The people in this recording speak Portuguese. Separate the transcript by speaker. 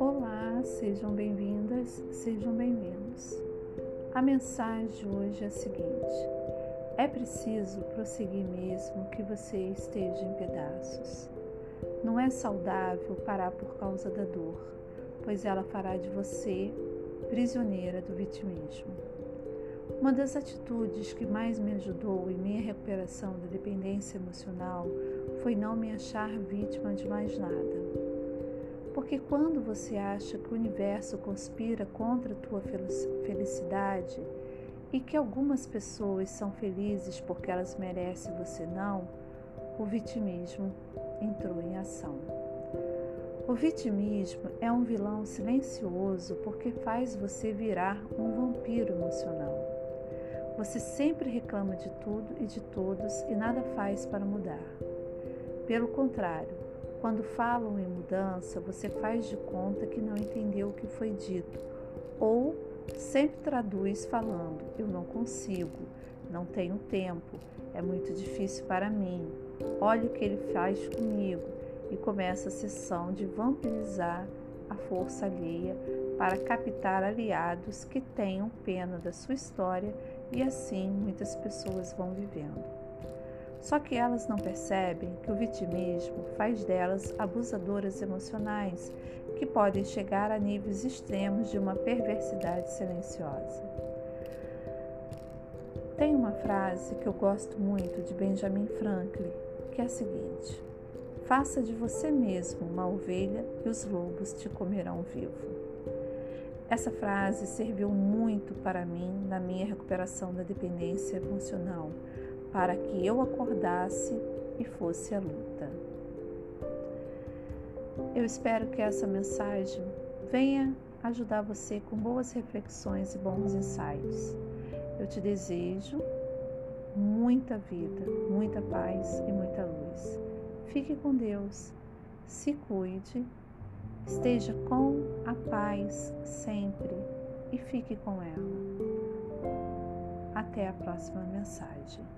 Speaker 1: Olá, sejam bem-vindas, sejam bem-vindos. A mensagem de hoje é a seguinte: é preciso prosseguir mesmo que você esteja em pedaços. Não é saudável parar por causa da dor, pois ela fará de você prisioneira do vitimismo. Uma das atitudes que mais me ajudou em minha recuperação da dependência emocional foi não me achar vítima de mais nada. Porque quando você acha que o universo conspira contra a tua felicidade e que algumas pessoas são felizes porque elas merecem você não, o vitimismo entrou em ação. O vitimismo é um vilão silencioso porque faz você virar um vampiro emocional. Você sempre reclama de tudo e de todos e nada faz para mudar. Pelo contrário, quando falam em mudança, você faz de conta que não entendeu o que foi dito ou sempre traduz falando: eu não consigo, não tenho tempo, é muito difícil para mim, olha o que ele faz comigo e começa a sessão de vampirizar a força alheia para captar aliados que tenham pena da sua história e assim muitas pessoas vão vivendo. Só que elas não percebem que o vitimismo faz delas abusadoras emocionais que podem chegar a níveis extremos de uma perversidade silenciosa. Tem uma frase que eu gosto muito de Benjamin Franklin, que é a seguinte: Faça de você mesmo uma ovelha e os lobos te comerão vivo. Essa frase serviu muito para mim na minha recuperação da dependência emocional, para que eu acordasse e fosse à luta. Eu espero que essa mensagem venha ajudar você com boas reflexões e bons insights. Eu te desejo muita vida, muita paz e muita luz. Fique com Deus, se cuide, esteja com a paz sempre e fique com ela. Até a próxima mensagem.